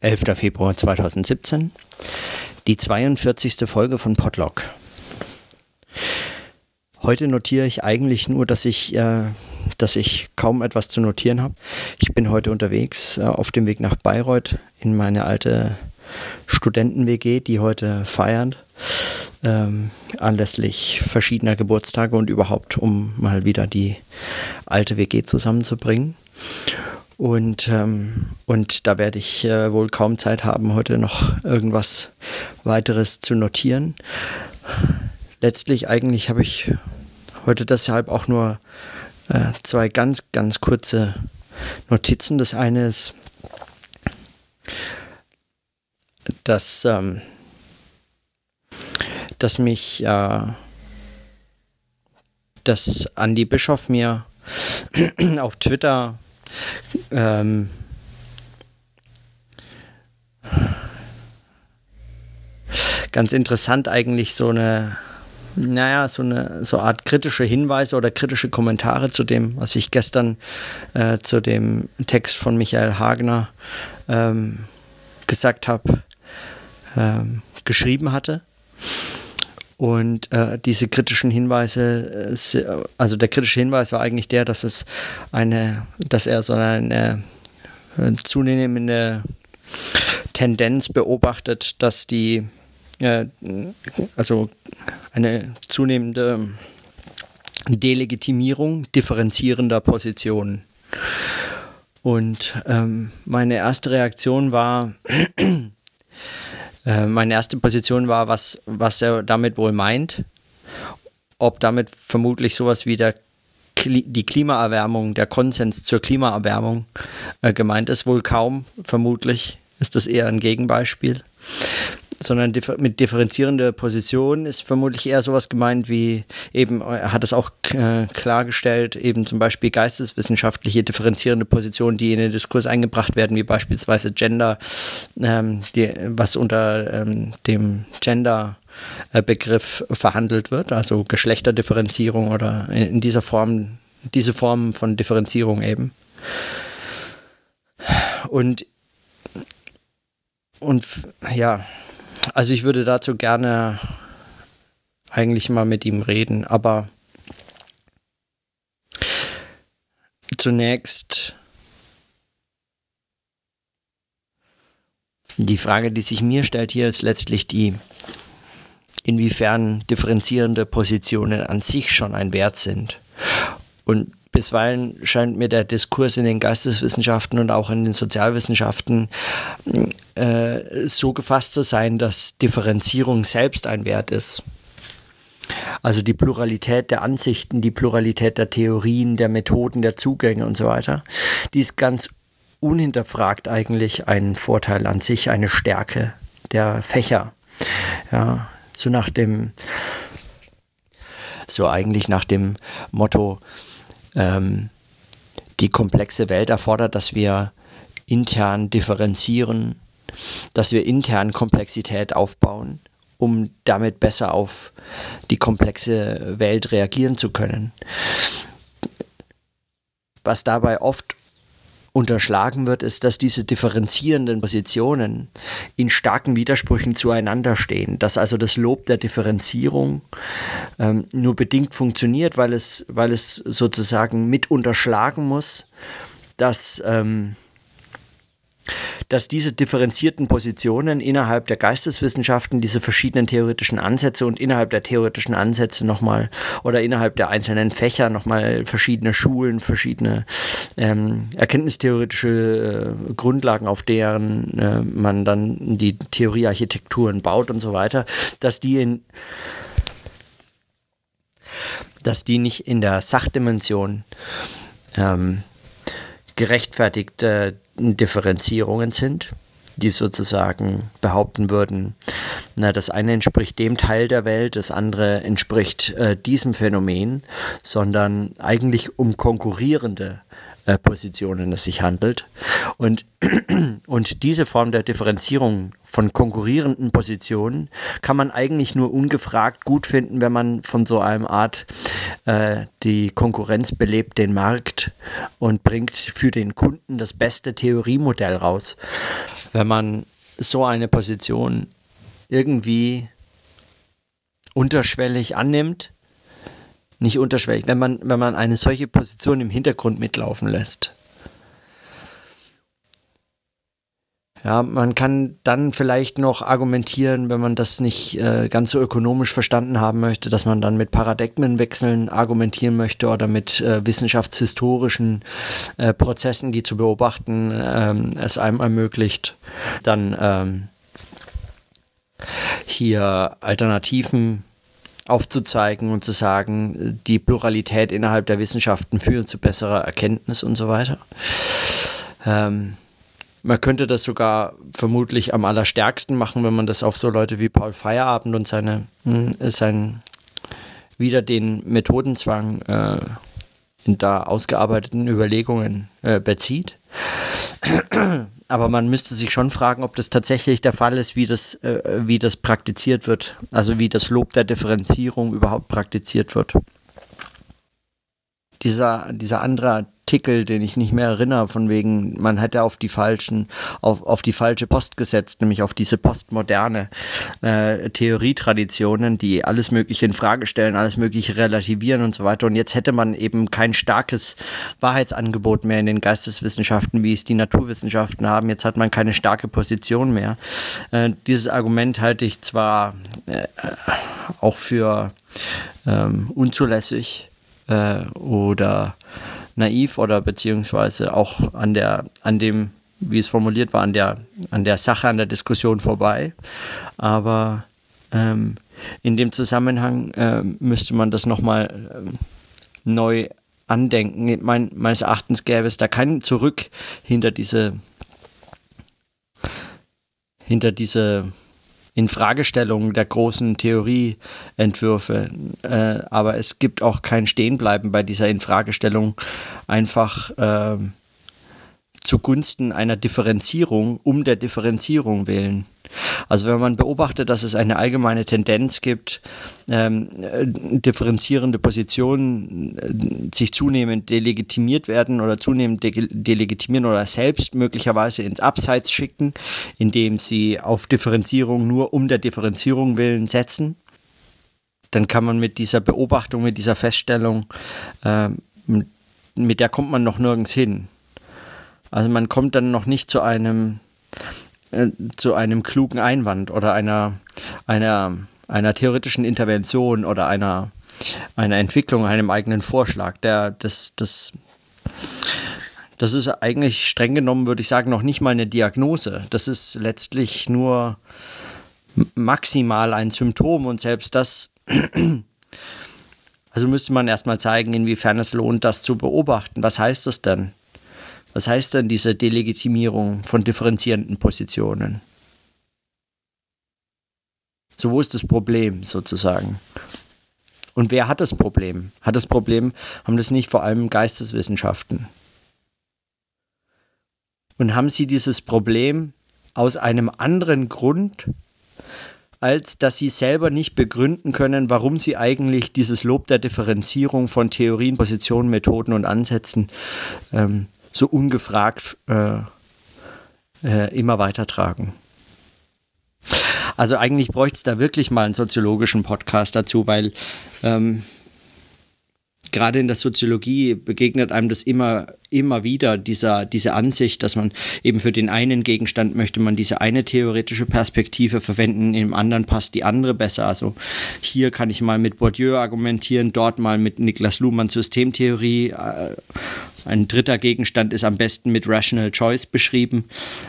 11. Februar 2017, die 42. Folge von Podlog. Heute notiere ich eigentlich nur, dass ich, äh, dass ich kaum etwas zu notieren habe. Ich bin heute unterwegs äh, auf dem Weg nach Bayreuth in meine alte Studenten-WG, die heute feiert, ähm, anlässlich verschiedener Geburtstage und überhaupt, um mal wieder die alte WG zusammenzubringen. Und, ähm, und da werde ich äh, wohl kaum Zeit haben, heute noch irgendwas weiteres zu notieren. Letztlich eigentlich habe ich heute deshalb auch nur äh, zwei ganz, ganz kurze Notizen. Das eine ist, dass, ähm, dass mich, äh, dass Andy Bischof mir auf Twitter ähm, ganz interessant eigentlich so eine, naja, so eine so Art kritische Hinweise oder kritische Kommentare zu dem, was ich gestern äh, zu dem Text von Michael Hagner ähm, gesagt habe, ähm, geschrieben hatte. Und äh, diese kritischen Hinweise, äh, also der kritische Hinweis war eigentlich der, dass es eine, dass er so eine äh, zunehmende Tendenz beobachtet, dass die, äh, also eine zunehmende Delegitimierung differenzierender Positionen. Und ähm, meine erste Reaktion war, äh, meine erste Position war, was, was er damit wohl meint. Ob damit vermutlich sowas wie der die Klimaerwärmung, der Konsens zur Klimaerwärmung äh, gemeint ist, wohl kaum. Vermutlich ist das eher ein Gegenbeispiel sondern mit differenzierender Position ist vermutlich eher sowas gemeint wie eben, er hat es auch äh, klargestellt, eben zum Beispiel geisteswissenschaftliche differenzierende Positionen, die in den Diskurs eingebracht werden, wie beispielsweise Gender, ähm, die, was unter ähm, dem Gender Begriff verhandelt wird, also Geschlechterdifferenzierung oder in dieser Form, diese Form von Differenzierung eben. Und und ja, also ich würde dazu gerne eigentlich mal mit ihm reden, aber zunächst die Frage, die sich mir stellt hier, ist letztlich die, inwiefern differenzierende Positionen an sich schon ein Wert sind. Und bisweilen scheint mir der Diskurs in den Geisteswissenschaften und auch in den Sozialwissenschaften äh, so gefasst zu sein, dass Differenzierung selbst ein Wert ist. Also die Pluralität der Ansichten, die Pluralität der Theorien, der Methoden, der Zugänge und so weiter, die ist ganz unhinterfragt eigentlich ein Vorteil an sich, eine Stärke der Fächer. Ja, so nach dem, so eigentlich nach dem Motto, ähm, die komplexe Welt erfordert, dass wir intern differenzieren, dass wir intern Komplexität aufbauen, um damit besser auf die komplexe Welt reagieren zu können. Was dabei oft unterschlagen wird, ist, dass diese differenzierenden Positionen in starken Widersprüchen zueinander stehen. Dass also das Lob der Differenzierung ähm, nur bedingt funktioniert, weil es, weil es sozusagen mit unterschlagen muss, dass ähm, dass diese differenzierten Positionen innerhalb der Geisteswissenschaften, diese verschiedenen theoretischen Ansätze und innerhalb der theoretischen Ansätze nochmal oder innerhalb der einzelnen Fächer nochmal verschiedene Schulen, verschiedene ähm, erkenntnistheoretische äh, Grundlagen, auf deren äh, man dann die Theoriearchitekturen baut und so weiter, dass die in dass die nicht in der Sachdimension ähm, gerechtfertigte Differenzierungen sind, die sozusagen behaupten würden, na, das eine entspricht dem Teil der Welt, das andere entspricht äh, diesem Phänomen, sondern eigentlich um konkurrierende äh, Positionen es sich handelt. Und, und diese Form der Differenzierung von konkurrierenden Positionen kann man eigentlich nur ungefragt gut finden, wenn man von so einem Art äh, die Konkurrenz belebt den Markt und bringt für den Kunden das beste Theoriemodell raus. Wenn man so eine Position irgendwie unterschwellig annimmt, nicht unterschwellig, wenn man, wenn man eine solche Position im Hintergrund mitlaufen lässt. Ja, man kann dann vielleicht noch argumentieren, wenn man das nicht äh, ganz so ökonomisch verstanden haben möchte, dass man dann mit Paradigmenwechseln argumentieren möchte oder mit äh, wissenschaftshistorischen äh, Prozessen, die zu beobachten, ähm, es einem ermöglicht, dann ähm, hier Alternativen aufzuzeigen und zu sagen, die Pluralität innerhalb der Wissenschaften führt zu besserer Erkenntnis und so weiter. Ähm, man könnte das sogar vermutlich am allerstärksten machen, wenn man das auf so Leute wie Paul Feierabend und seine, sein wieder den Methodenzwang äh, in da ausgearbeiteten Überlegungen äh, bezieht. Aber man müsste sich schon fragen, ob das tatsächlich der Fall ist, wie das, äh, wie das praktiziert wird. Also wie das Lob der Differenzierung überhaupt praktiziert wird. Dieser, dieser andere Artikel, den ich nicht mehr erinnere, von wegen, man hätte auf die falschen, auf, auf die falsche Post gesetzt, nämlich auf diese postmoderne äh, Theorietraditionen, die alles Mögliche in Frage stellen, alles Mögliche relativieren und so weiter. Und jetzt hätte man eben kein starkes Wahrheitsangebot mehr in den Geisteswissenschaften, wie es die Naturwissenschaften haben. Jetzt hat man keine starke Position mehr. Äh, dieses Argument halte ich zwar äh, auch für ähm, unzulässig äh, oder naiv oder beziehungsweise auch an der, an dem, wie es formuliert war, an der, an der Sache, an der Diskussion vorbei. Aber ähm, in dem Zusammenhang äh, müsste man das nochmal äh, neu andenken. Mein, meines Erachtens gäbe es da kein Zurück hinter diese hinter diese Infragestellung der großen Theorieentwürfe. Äh, aber es gibt auch kein Stehenbleiben bei dieser Infragestellung einfach äh, zugunsten einer Differenzierung um der Differenzierung willen. Also wenn man beobachtet, dass es eine allgemeine Tendenz gibt, ähm, äh, differenzierende Positionen äh, sich zunehmend delegitimiert werden oder zunehmend de delegitimieren oder selbst möglicherweise ins Abseits schicken, indem sie auf Differenzierung nur um der Differenzierung willen setzen, dann kann man mit dieser Beobachtung, mit dieser Feststellung, äh, mit der kommt man noch nirgends hin. Also man kommt dann noch nicht zu einem äh, zu einem klugen Einwand oder einer, einer, einer theoretischen Intervention oder einer, einer Entwicklung, einem eigenen Vorschlag. Der, das, das, das ist eigentlich streng genommen, würde ich sagen, noch nicht mal eine Diagnose. Das ist letztlich nur maximal ein Symptom und selbst das, also müsste man erstmal zeigen, inwiefern es lohnt, das zu beobachten. Was heißt das denn? Was heißt denn diese Delegitimierung von differenzierenden Positionen? So, wo ist das Problem sozusagen? Und wer hat das Problem? Hat das Problem, haben das nicht vor allem Geisteswissenschaften? Und haben sie dieses Problem aus einem anderen Grund, als dass sie selber nicht begründen können, warum sie eigentlich dieses Lob der Differenzierung von Theorien, Positionen, Methoden und Ansätzen ähm, so ungefragt äh, äh, immer weitertragen. Also eigentlich bräuchte es da wirklich mal einen soziologischen Podcast dazu, weil ähm, gerade in der Soziologie begegnet einem das immer, immer wieder, dieser, diese Ansicht, dass man eben für den einen Gegenstand möchte man diese eine theoretische Perspektive verwenden, im anderen passt die andere besser. Also hier kann ich mal mit Bourdieu argumentieren, dort mal mit Niklas Luhmann Systemtheorie. Äh, ein dritter Gegenstand ist am besten mit Rational Choice beschrieben.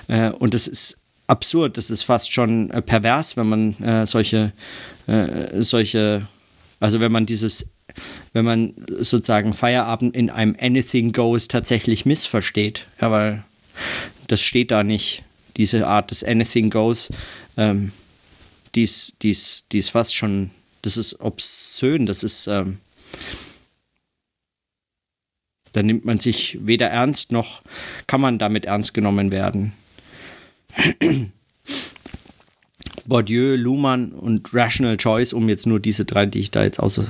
Äh, und das ist absurd, das ist fast schon äh, pervers, wenn man solche, solche, also wenn man dieses wenn man sozusagen Feierabend in einem Anything Goes tatsächlich missversteht. Ja, weil das steht da nicht. Diese Art des Anything Goes, ähm, die ist, fast schon, das ist obszön, das ist, ähm, da nimmt man sich weder ernst noch kann man damit ernst genommen werden. Bourdieu, Luhmann und Rational Choice, um jetzt nur diese drei, die ich da jetzt außer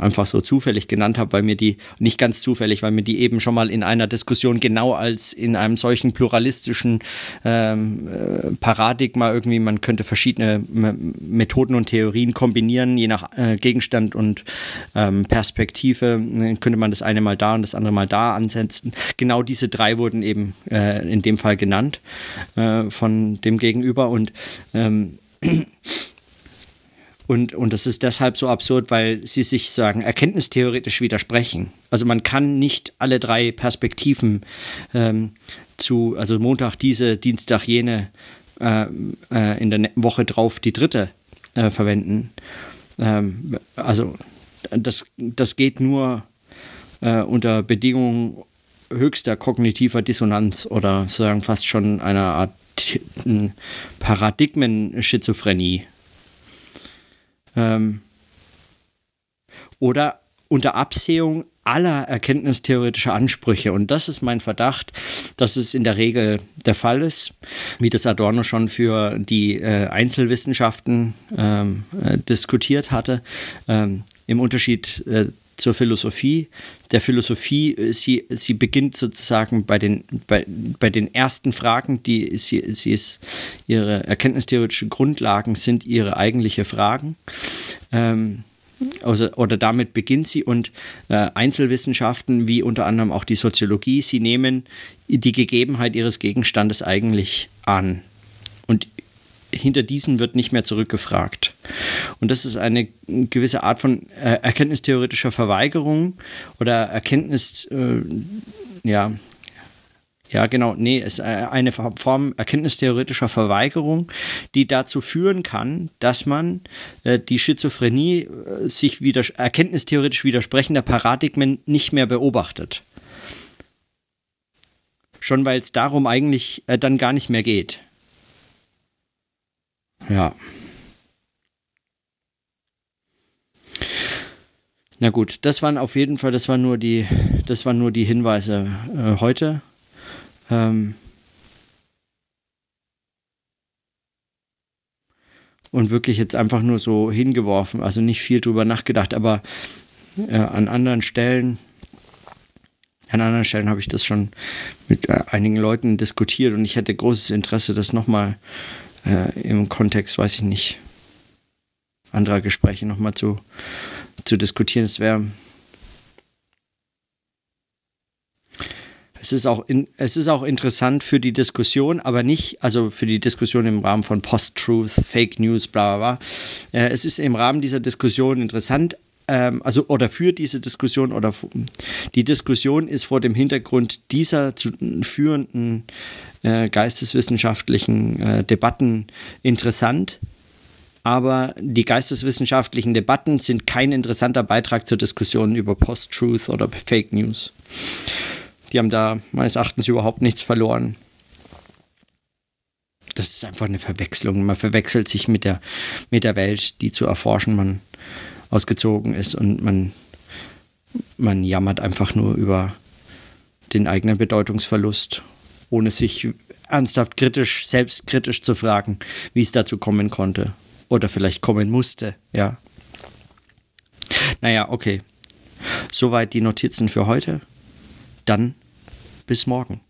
einfach so zufällig genannt habe, weil mir die, nicht ganz zufällig, weil mir die eben schon mal in einer Diskussion genau als in einem solchen pluralistischen ähm, äh, Paradigma irgendwie, man könnte verschiedene Methoden und Theorien kombinieren, je nach äh, Gegenstand und ähm, Perspektive, könnte man das eine mal da und das andere mal da ansetzen. Genau diese drei wurden eben äh, in dem Fall genannt äh, von dem Gegenüber und ähm, und, und das ist deshalb so absurd, weil sie sich sagen, erkenntnistheoretisch widersprechen. Also man kann nicht alle drei Perspektiven ähm, zu, also Montag diese, Dienstag jene, äh, äh, in der Woche drauf die dritte äh, verwenden. Ähm, also das, das geht nur äh, unter Bedingungen höchster kognitiver Dissonanz oder sagen fast schon einer Art Paradigmen-Schizophrenie. Ähm, oder unter Absehung aller erkenntnistheoretischer Ansprüche. Und das ist mein Verdacht, dass es in der Regel der Fall ist, wie das Adorno schon für die äh, Einzelwissenschaften ähm, äh, diskutiert hatte. Ähm, Im Unterschied äh, zur Philosophie. Der Philosophie, äh, sie, sie beginnt sozusagen bei den, bei, bei den ersten Fragen, die sie, sie ist, ihre erkenntnistheoretischen Grundlagen sind ihre eigentliche Fragen. Ähm, also, oder damit beginnt sie und äh, Einzelwissenschaften wie unter anderem auch die Soziologie, sie nehmen die Gegebenheit ihres Gegenstandes eigentlich an. Und hinter diesen wird nicht mehr zurückgefragt. Und das ist eine gewisse Art von äh, erkenntnistheoretischer Verweigerung oder Erkenntnis, äh, ja, ja, genau, nee, es ist äh, eine Form erkenntnistheoretischer Verweigerung, die dazu führen kann, dass man äh, die Schizophrenie äh, sich wieder, erkenntnistheoretisch widersprechender Paradigmen nicht mehr beobachtet. Schon weil es darum eigentlich äh, dann gar nicht mehr geht. Ja. Na gut, das waren auf jeden Fall, das waren nur die, das waren nur die Hinweise äh, heute. Ähm und wirklich jetzt einfach nur so hingeworfen, also nicht viel drüber nachgedacht, aber äh, an anderen Stellen, an anderen Stellen habe ich das schon mit äh, einigen Leuten diskutiert und ich hätte großes Interesse, das nochmal äh, im Kontext, weiß ich nicht, anderer Gespräche nochmal zu, zu diskutieren. Es wäre. Es ist, auch in, es ist auch interessant für die Diskussion, aber nicht, also für die Diskussion im Rahmen von Post-Truth, Fake News, bla bla bla. Äh, es ist im Rahmen dieser Diskussion interessant, ähm, also oder für diese Diskussion oder die Diskussion ist vor dem Hintergrund dieser zu führenden äh, geisteswissenschaftlichen äh, Debatten interessant aber die geisteswissenschaftlichen Debatten sind kein interessanter Beitrag zur Diskussion über Post-Truth oder Fake News. Die haben da meines Erachtens überhaupt nichts verloren. Das ist einfach eine Verwechslung. Man verwechselt sich mit der, mit der Welt, die zu erforschen man ausgezogen ist und man, man jammert einfach nur über den eigenen Bedeutungsverlust, ohne sich ernsthaft kritisch, selbstkritisch zu fragen, wie es dazu kommen konnte oder vielleicht kommen musste, ja. Naja, okay. Soweit die Notizen für heute. Dann bis morgen.